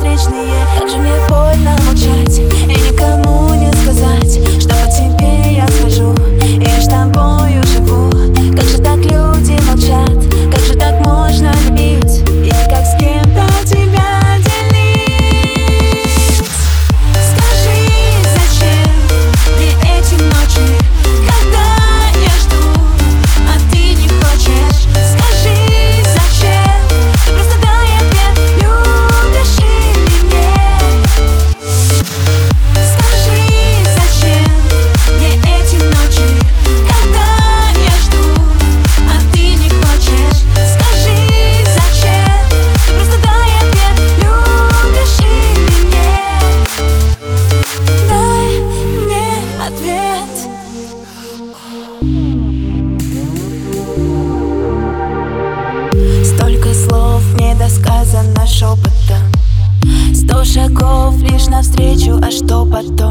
встречные шепотом Сто шагов лишь навстречу, а что потом?